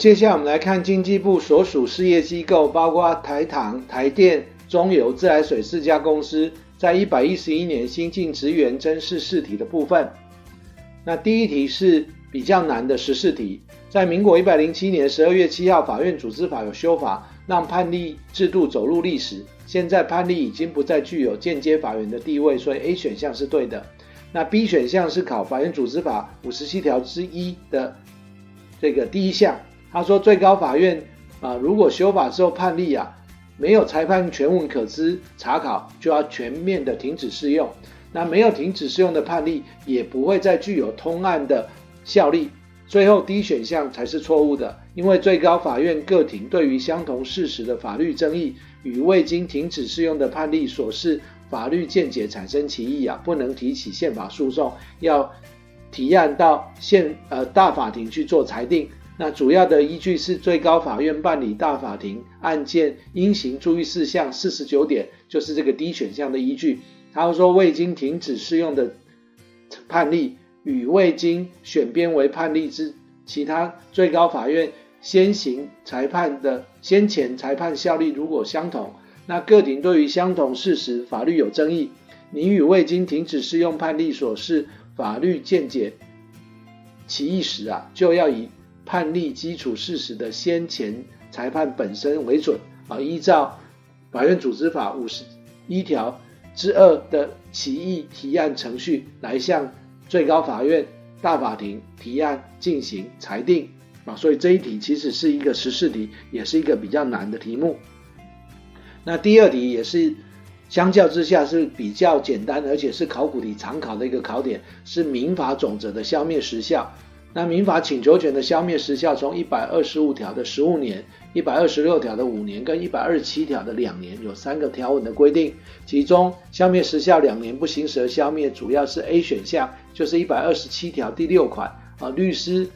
接下来我们来看经济部所属事业机构，包括台糖、台电、中油、自来水四家公司，在一百一十一年新进职员甄试试题的部分。那第一题是比较难的十四题，在民国一百零七年十二月七号，法院组织法有修法，让判例制度走入历史。现在判例已经不再具有间接法院的地位，所以 A 选项是对的。那 B 选项是考法院组织法五十七条之一的这个第一项，他说最高法院啊，如果修法之后判例啊。没有裁判全文可知查考，就要全面的停止适用。那没有停止适用的判例，也不会再具有通案的效力。最后 D 选项才是错误的，因为最高法院各庭对于相同事实的法律争议，与未经停止适用的判例所示法律见解产生歧义啊，不能提起宪法诉讼，要提案到宪呃大法庭去做裁定。那主要的依据是最高法院办理大法庭案件应行注意事项四十九点，就是这个 D 选项的依据。他说未经停止适用的判例与未经选编为判例之其他最高法院先行裁判的先前裁判效力如果相同，那各庭对于相同事实法律有争议，你与未经停止适用判例所示法律见解歧义时啊，就要以。判例基础事实的先前裁判本身为准啊，依照法院组织法五十一条之二的歧义提案程序来向最高法院大法庭提案进行裁定啊，所以这一题其实是一个时事题，也是一个比较难的题目。那第二题也是相较之下是比较简单，而且是考古题常考的一个考点，是民法总则的消灭时效。那民法请求权的消灭时效从一百二十五条的十五年、一百二十六条的五年跟一百二十七条的两年，有三个条文的规定。其中消灭时效两年不行使而消灭，主要是 A 选项，就是一百二十七条第六款啊，律师、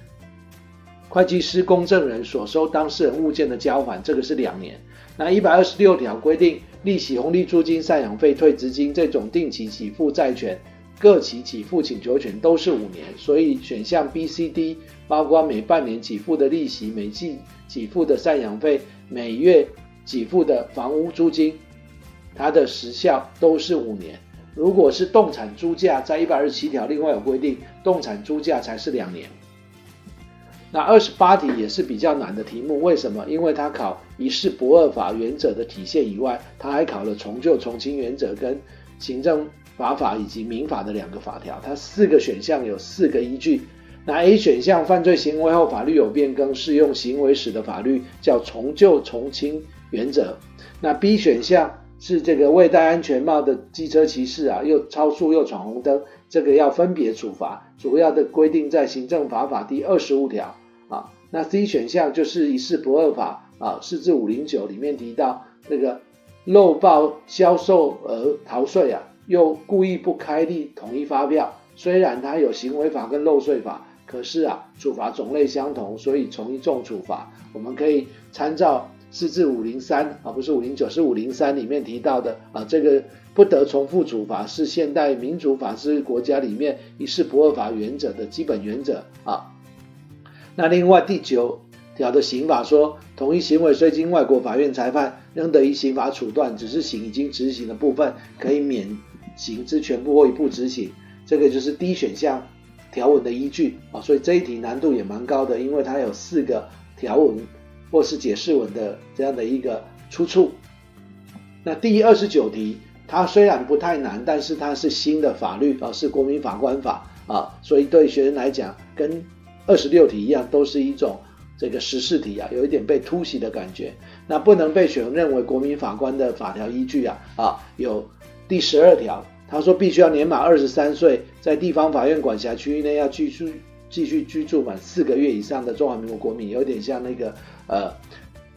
会计师、公证人所收当事人物件的交还，这个是两年。那一百二十六条规定，利息、红利、租金、赡养费、退职金这种定期给付债权。各期给付请求权都是五年，所以选项 B、C、D 包括每半年给付的利息、每季给付的赡养费、每月给付的房屋租金，它的时效都是五年。如果是动产租价，在一百二十七条另外有规定，动产租价才是两年。那二十八题也是比较难的题目，为什么？因为它考一事不二法原则的体现以外，它还考了从旧从轻原则跟行政。法法以及民法的两个法条，它四个选项有四个依据。那 A 选项，犯罪行为后法律有变更，适用行为时的法律叫从旧从轻原则。那 B 选项是这个未戴安全帽的机车骑士啊，又超速又闯红灯，这个要分别处罚，主要的规定在行政法法第二十五条啊。那 C 选项就是一事不二法啊，四至五零九里面提到那个漏报销售额逃税啊。又故意不开立统一发票，虽然它有行为法跟漏税法，可是啊，处罚种类相同，所以从一重处罚。我们可以参照四至五零三啊，不是五零九，是五零三里面提到的啊，这个不得重复处罚是现代民主法治国家里面一事不二法原则的基本原则啊。那另外第九条的刑法说，同一行为虽经外国法院裁判，仍得依刑法处断，只是刑已经执行的部分可以免。行之全部或一部执行，这个就是 D 选项条文的依据啊，所以这一题难度也蛮高的，因为它有四个条文或是解释文的这样的一个出处。那第二十九题，它虽然不太难，但是它是新的法律啊，是国民法官法啊，所以对学生来讲，跟二十六题一样，都是一种这个时事题啊，有一点被突袭的感觉。那不能被选认为国民法官的法条依据啊啊有。第十二条，他说必须要年满二十三岁，在地方法院管辖区域内要继续继续居住满四个月以上的中华民国国民，有点像那个呃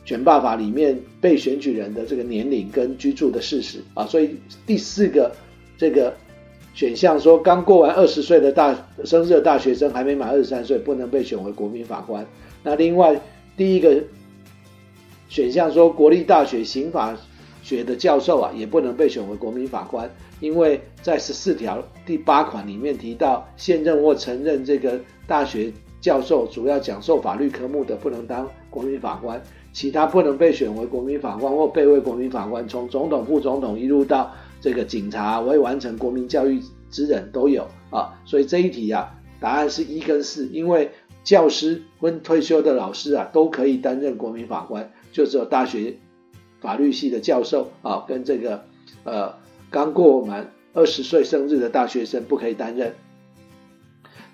选罢法里面被选举人的这个年龄跟居住的事实啊。所以第四个这个选项说，刚过完二十岁的大生日的大学生还没满二十三岁，不能被选为国民法官。那另外第一个选项说，国立大学刑法。学的教授啊，也不能被选为国民法官，因为在十四条第八款里面提到，现任或曾任这个大学教授，主要讲授法律科目的，不能当国民法官，其他不能被选为国民法官或被位国民法官，从总统、副总统一路到这个警察未完成国民教育之人都有啊。所以这一题啊，答案是一跟四，因为教师跟退休的老师啊都可以担任国民法官，就只有大学法律系的教授啊跟这个呃刚过满二十岁生日的大学生不可以担任。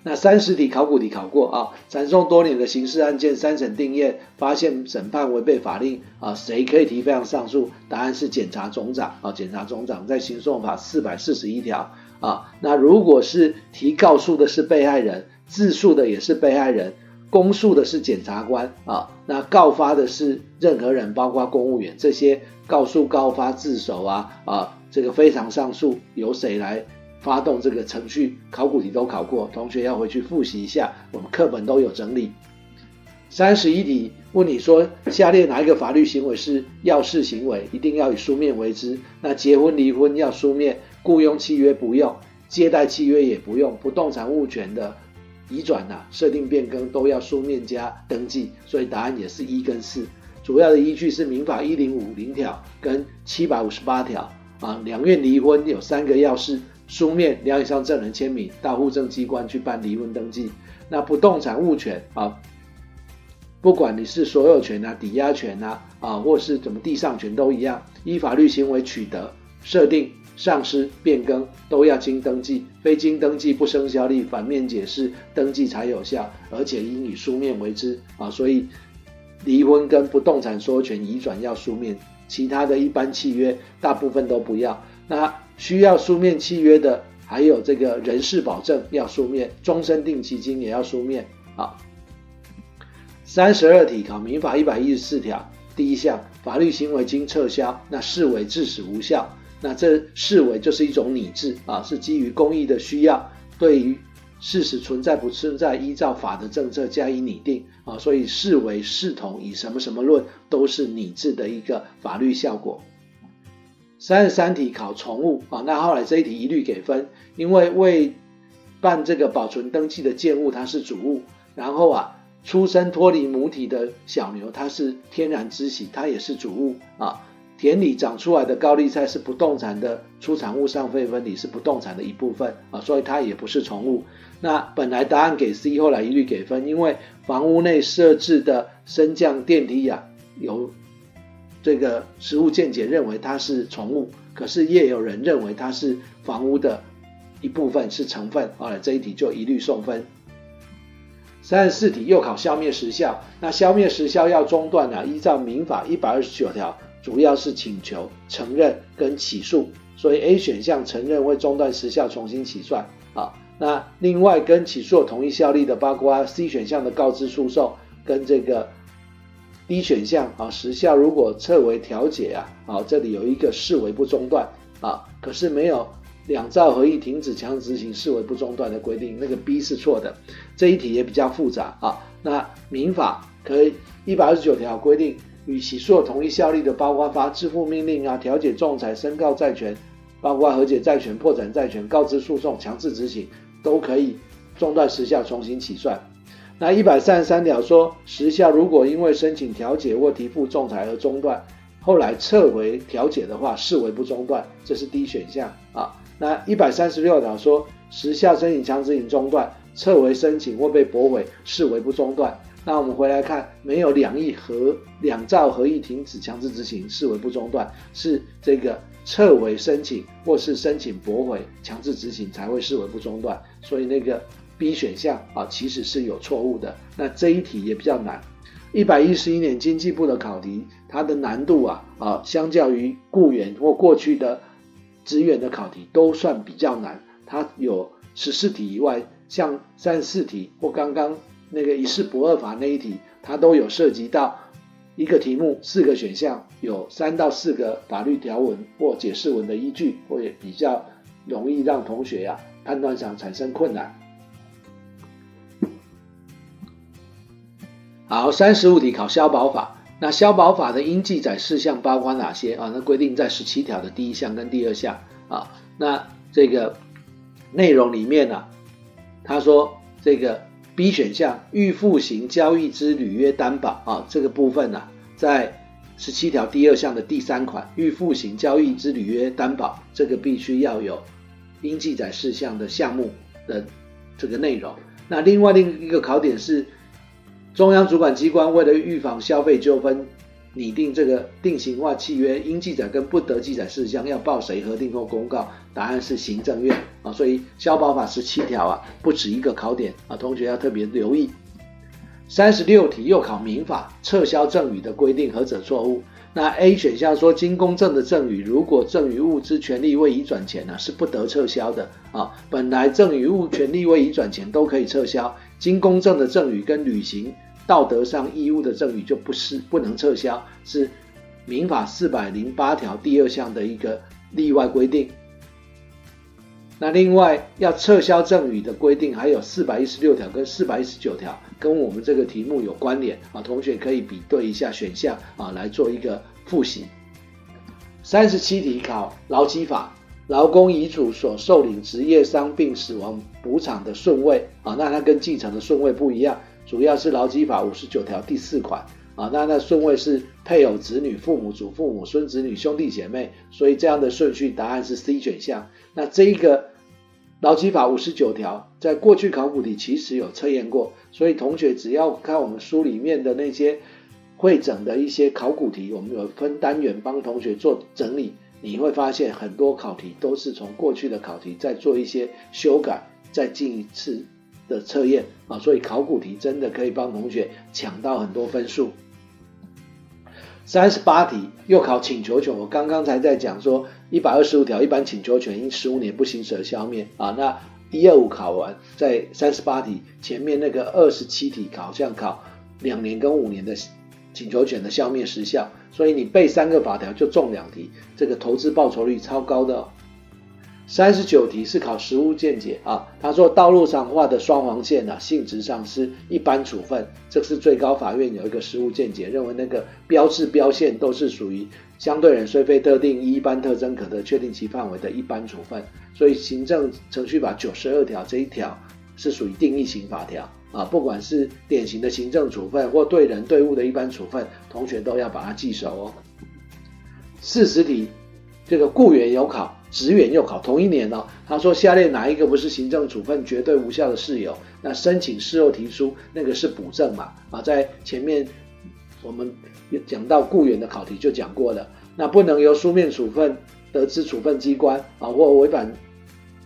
那三十题考古题考过啊，传讼多年的刑事案件三审定谳，发现审判违背法令啊，谁可以提非常上诉？答案是检察总长啊，检察总长在刑诉法四百四十一条啊。那如果是提告诉的是被害人，自诉的也是被害人，公诉的是检察官啊，那告发的是任何人，包括公务员，这些告诉、告发、自首啊啊，这个非常上诉由谁来？发动这个程序，考古题都考过，同学要回去复习一下，我们课本都有整理。三十一题问你说，下列哪一个法律行为是要事行为，一定要以书面为之？那结婚离婚要书面，雇佣契约不用，借贷契约也不用，不动产物权的移转啊、设定变更都要书面加登记，所以答案也是一跟四。主要的依据是民法一零五零条跟七百五十八条啊，两院离婚有三个要事。书面两以上证人签名到户政机关去办离婚登记。那不动产物权啊，不管你是所有权啊、抵押权啊啊，或是怎么地上权都一样，依法律行为取得、设定、丧失、变更都要经登记，非经登记不生效力。反面解释登记才有效，而且应以书面为之啊。所以离婚跟不动产所有权移转要书面，其他的一般契约大部分都不要。那需要书面契约的，还有这个人事保证要书面，终身定期金也要书面啊。三十二题考民法一百一十四条第一项，法律行为经撤销，那视为致使无效，那这视为就是一种拟制啊，是基于公益的需要，对于事实存在不存在，依照法的政策加以拟定啊，所以视为视同以什么什么论，都是拟制的一个法律效果。三十三题考从物啊，那后来这一题一律给分，因为未办这个保存登记的建物它是主物，然后啊出生脱离母体的小牛它是天然之喜，它也是主物啊，田里长出来的高丽菜是不动产的出产物，上费分离是不动产的一部分啊，所以它也不是从物。那本来答案给 C，后来一律给分，因为房屋内设置的升降电梯呀、有。这个实务见解认为它是从物，可是也有人认为它是房屋的一部分，是成分。好了，这一题就一律送分。三十四题又考消灭时效，那消灭时效要中断啊，依照民法一百二十九条，主要是请求、承认跟起诉，所以 A 选项承认会中断时效，重新起算啊。那另外跟起诉有同一效力的，包括 C 选项的告知诉讼跟这个。D 选项啊，时效如果撤为调解啊，啊，这里有一个视为不中断啊，可是没有两造合议停止强制执行视为不中断的规定，那个 B 是错的。这一题也比较复杂啊。那民法可以一百二十九条规定，与起诉有同一效力的，包括发支付命令啊、调解仲裁、申告债权、包括和解债权、破产债权、告知诉讼、强制执行，都可以中断时效，重新起算。那一百三十三条说，时效如果因为申请调解或提付仲裁而中断，后来撤回调解的话，视为不中断，这是 D 选项啊。那一百三十六条说，时效申请强制执行中断，撤回申请或被驳回，视为不中断。那我们回来看，没有两意合两兆合意停止强制执行，视为不中断，是这个撤回申请或是申请驳回强制执行才会视为不中断。所以那个。B 选项啊，其实是有错误的。那这一题也比较难。一百一十一年经济部的考题，它的难度啊啊，相较于雇员或过去的职员的考题，都算比较难。它有十四题以外，像三十四题或刚刚那个一事不二法那一题，它都有涉及到一个题目四个选项，有三到四个法律条文或解释文的依据，会比较容易让同学呀、啊、判断上产生困难。好，三十五题考消保法。那消保法的应记载事项包括哪些啊？那规定在十七条的第一项跟第二项啊。那这个内容里面呢、啊，他说这个 B 选项预付型交易之履约担保啊，这个部分呢、啊，在十七条第二项的第三款预付型交易之履约担保，这个必须要有应记载事项的项目的这个内容。那另外另一个考点是，中央主管机关为了预防消费纠纷，拟定这个定型化契约应记载跟不得记载事项要报谁核定或公告？答案是行政院啊。所以消保法十七条啊，不止一个考点啊，同学要特别留意。三十六题又考民法撤销赠与的规定何者错误？那 A 选项说，经公证的赠与，如果赠与物之权利未移转前呢，是不得撤销的啊。本来赠与物权利未移转前都可以撤销，经公证的赠与跟履行道德上义务的赠与就不是不能撤销，是民法四百零八条第二项的一个例外规定。那另外要撤销赠与的规定还有四百一十六条跟四百一十九条，跟我们这个题目有关联啊，同学可以比对一下选项啊，来做一个复习。三十七题考劳基法，劳工遗嘱所受领职业伤病死亡补偿的顺位啊，那它跟继承的顺位不一样，主要是劳基法五十九条第四款。啊，那那顺位是配偶、子女、父母、祖父母、孙子女、兄弟姐妹，所以这样的顺序答案是 C 选项。那这一个劳基法五十九条，在过去考古题其实有测验过，所以同学只要看我们书里面的那些汇整的一些考古题，我们有分单元帮同学做整理，你会发现很多考题都是从过去的考题再做一些修改，再进一次的测验啊，所以考古题真的可以帮同学抢到很多分数。三十八题又考请求权，我刚刚才在讲说一百二十五条一般请求权因十五年不行使而消灭啊，那一二五考完，在三十八题前面那个二十七题考像考两年跟五年的请求权的消灭时效，所以你背三个法条就中两题，这个投资报酬率超高的。三十九题是考实务见解啊，他说道路上画的双黄线啊，性质上是一般处分，这是最高法院有一个实务见解，认为那个标志标线都是属于相对人虽非特定一般特征可得确定其范围的一般处分，所以行政程序法九十二条这一条是属于定义型法条啊，不管是典型的行政处分或对人对物的一般处分，同学都要把它记熟哦。四十题这个雇员有考。职员又考同一年哦，他说下列哪一个不是行政处分绝对无效的事由？那申请事后提出那个是补正嘛？啊，在前面我们讲到雇员的考题就讲过了，那不能由书面处分得知处分机关啊，或违反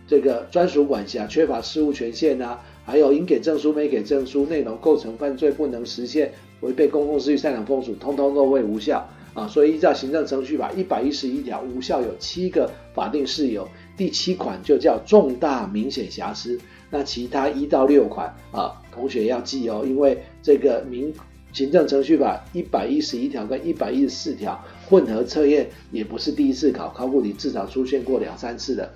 这个专属管辖、缺乏事务权限啊，还有应给证书没给证书，内容构成犯罪不能实现，违背公共秩序、善良风俗，通通都会无效。啊，所以依照行政程序法一百一十一条，无效有七个法定事由，第七款就叫重大明显瑕疵。那其他一到六款啊，同学要记哦，因为这个民行政程序法一百一十一条跟一百一十四条混合测验也不是第一次考，考古题至少出现过两三次的。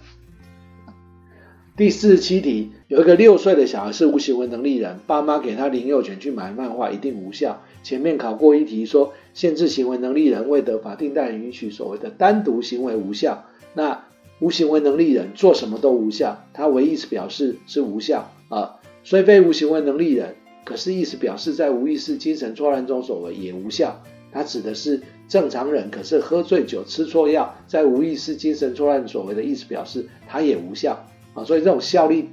第四十七题，有一个六岁的小孩是无行为能力人，爸妈给他领有权去买漫画，一定无效。前面考过一题说，限制行为能力人未得法定代理允许，所谓的单独行为无效。那无行为能力人做什么都无效，他唯意思表示是无效啊，虽非无行为能力人，可是意思表示在无意识精神错乱中所为也无效。他指的是正常人，可是喝醉酒吃错药，在无意识精神错乱所为的意思表示，他也无效。啊，所以这种效力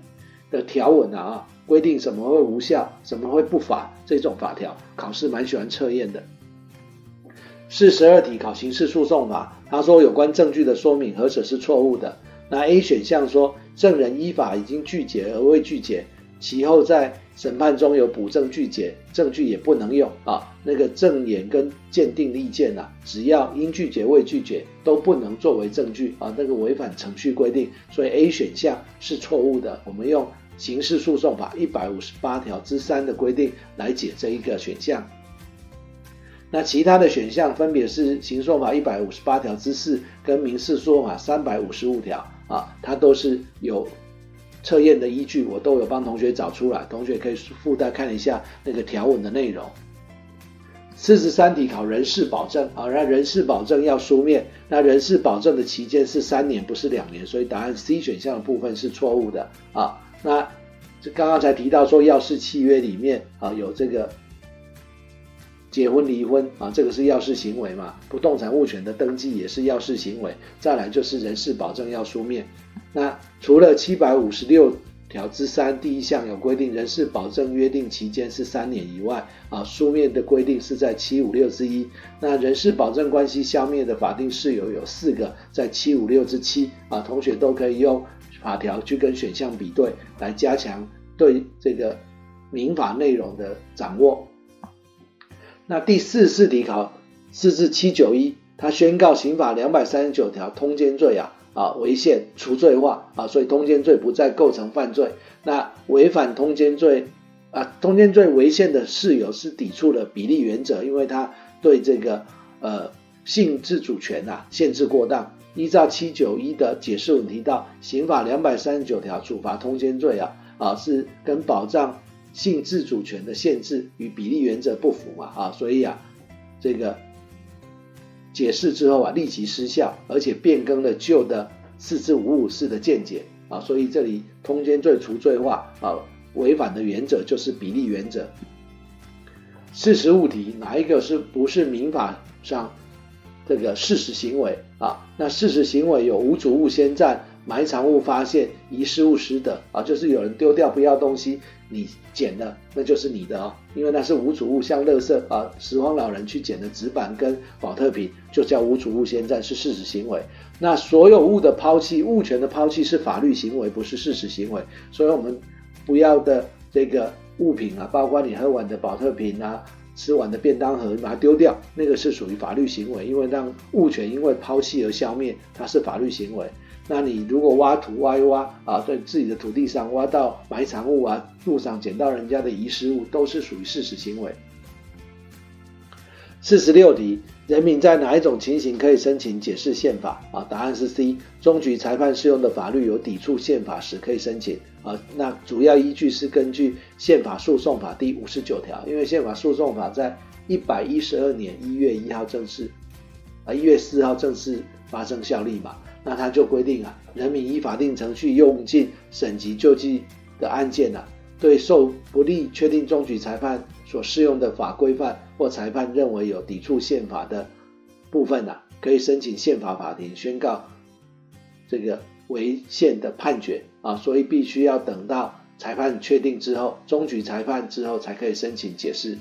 的条文啊，啊，规定什么会无效，什么会不法，这种法条考试蛮喜欢测验的。四十二题考刑事诉讼法，他说有关证据的说明何者是错误的？那 A 选项说证人依法已经拒绝而未拒绝。其后在审判中有补证拒绝，证据也不能用啊。那个证言跟鉴定意见呐、啊，只要应拒绝未拒绝，都不能作为证据啊。那个违反程序规定，所以 A 选项是错误的。我们用刑事诉讼法一百五十八条之三的规定来解这一个选项。那其他的选项分别是刑诉法一百五十八条之四跟民事诉讼法三百五十五条啊，它都是有。测验的依据我都有帮同学找出来，同学可以附带看一下那个条文的内容。四十三题考人事保证啊，那人事保证要书面，那人事保证的期间是三年，不是两年，所以答案 C 选项的部分是错误的啊。那这刚刚才提到说，要式契约里面啊有这个结婚离婚啊，这个是要式行为嘛。不动产物权的登记也是要式行为。再来就是人事保证要书面。那除了七百五十六条之三第一项有规定，人事保证约定期间是三年以外啊，书面的规定是在七五六之一。那人事保证关系消灭的法定事由有四个，在七五六之七啊，同学都可以用。法条去跟选项比对，来加强对这个民法内容的掌握。那第四十四题考四至七九一，他宣告刑法两百三十九条通奸罪啊啊违宪除罪化啊，所以通奸罪不再构成犯罪。那违反通奸罪啊，通奸罪违宪的事由是抵触了比例原则，因为他对这个呃性自主权啊限制过当。依照七九一的解释文提到，刑法两百三十九条处罚通奸罪啊啊是跟保障性自主权的限制与比例原则不符嘛啊，所以啊这个解释之后啊立即失效，而且变更了旧的四至五五四的见解啊，所以这里通奸罪除罪化啊违反的原则就是比例原则。四十五题哪一个是不是民法上？这个事实行为啊，那事实行为有无主物先占、埋藏物发现、遗失物失德啊，就是有人丢掉不要东西，你捡了，那就是你的哦，因为那是无主物，像垃圾啊，拾荒老人去捡的纸板跟宝特瓶，就叫无主物先占，是事实行为。那所有物的抛弃，物权的抛弃是法律行为，不是事实行为，所以我们不要的这个物品啊，包括你喝完的宝特瓶啊。吃完的便当盒你把它丢掉，那个是属于法律行为，因为让物权因为抛弃而消灭，它是法律行为。那你如果挖土挖一挖啊，在自己的土地上挖到埋藏物啊，路上捡到人家的遗失物，都是属于事实行为。四十六题，人民在哪一种情形可以申请解释宪法啊？答案是 C，终局裁判适用的法律有抵触宪法时可以申请啊。那主要依据是根据宪法诉讼法第五十九条，因为宪法诉讼法在一百一十二年一月一号正式啊一月四号正式发生效力嘛，那它就规定啊，人民依法定程序用尽省级救济的案件啊，对受不利确定终局裁判所适用的法规范或裁判认为有抵触宪法的部分啊，可以申请宪法法庭宣告这个违宪的判决啊，所以必须要等到裁判确定之后，终局裁判之后才可以申请解释。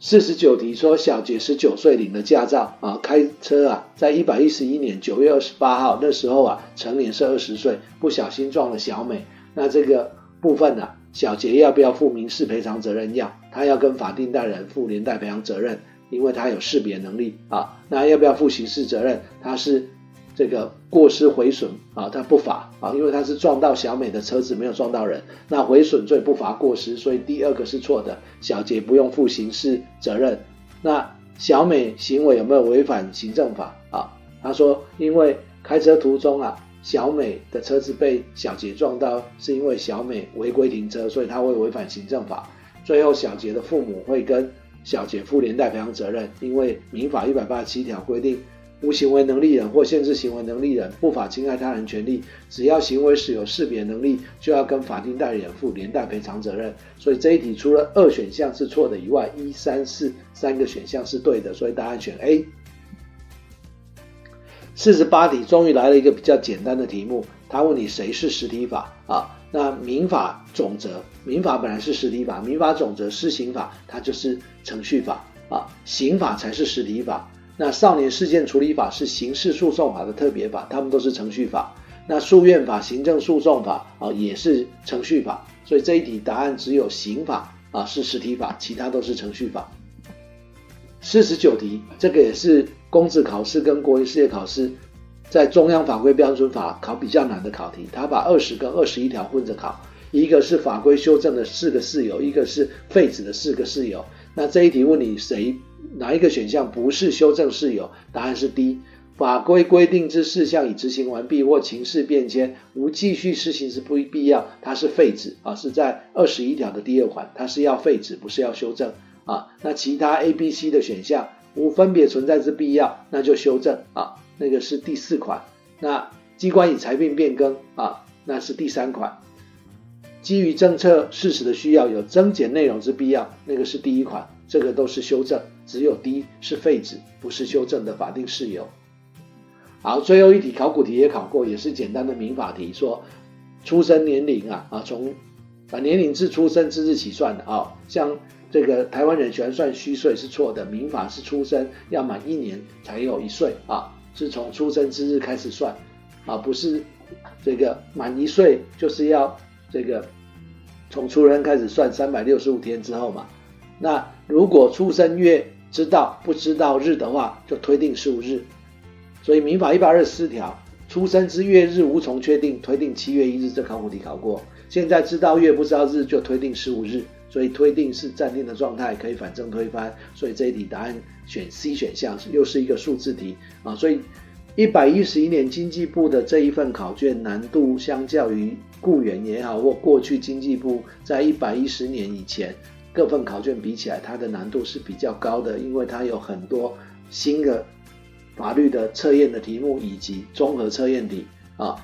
四十九题说，小杰十九岁领了驾照啊，开车啊，在一百一十一年九月二十八号那时候啊，成年是二十岁，不小心撞了小美，那这个部分呢、小杰要不要负民事赔偿责任？要，他要跟法定代理人负连带赔偿责任，因为他有识别能力啊。那要不要负刑事责任？他是这个过失毁损啊，他不罚啊，因为他是撞到小美的车子，没有撞到人。那毁损罪不罚过失，所以第二个是错的。小杰不用负刑事责任。那小美行为有没有违反行政法啊？他说，因为开车途中啊。小美的车子被小杰撞到，是因为小美违规停车，所以他会违反行政法。最后，小杰的父母会跟小杰负连带赔偿责任，因为民法一百八十七条规定，无行为能力人或限制行为能力人不法侵害他人权利，只要行为时有识别能力，就要跟法定代理人负连带赔偿责任。所以这一题除了二选项是错的以外，一、三、四三个选项是对的，所以答案选 A。四十八题终于来了一个比较简单的题目，他问你谁是实体法啊？那民法总则，民法本来是实体法，民法总则是刑法它就是程序法啊，刑法才是实体法。那少年事件处理法是刑事诉讼法的特别法，他们都是程序法。那诉愿法、行政诉讼法啊也是程序法，所以这一题答案只有刑法啊是实体法，其他都是程序法。四十九题这个也是。公职考试跟国营事业考试，在中央法规标准法考比较难的考题，他把二十跟二十一条混着考，一个是法规修正的四个事由，一个是废止的四个事由。那这一题问你谁哪一个选项不是修正事由？答案是 D，法规规定之事项已执行完毕或情势变迁，无继续施行之不必要，它是废止啊，是在二十一条的第二款，它是要废止，不是要修正啊。那其他 A、B、C 的选项。无分别存在之必要，那就修正啊，那个是第四款。那机关以裁定变更啊，那是第三款。基于政策事实的需要，有增减内容之必要，那个是第一款，这个都是修正，只有 D 是废止，不是修正的法定事由。好，最后一题考古题也考过，也是简单的民法题，说出生年龄啊啊，从啊年龄自出生之日起算的啊，像这个台湾人喜欢算虚岁是错的，民法是出生要满一年才有一岁啊，是从出生之日开始算啊，不是这个满一岁就是要这个从出生开始算三百六十五天之后嘛。那如果出生月知道不知道日的话，就推定十五日。所以民法一百二十四条，出生之月日无从确定，推定七月一日。这考古题考过。现在知道月不知道日，就推定十五日。所以推定是暂定的状态，可以反正推翻。所以这一题答案选 C 选项，又是一个数字题啊。所以一百一十一年经济部的这一份考卷难度，相较于雇员也好，或过去经济部在一百一十年以前各份考卷比起来，它的难度是比较高的，因为它有很多新的。法律的测验的题目以及综合测验题啊。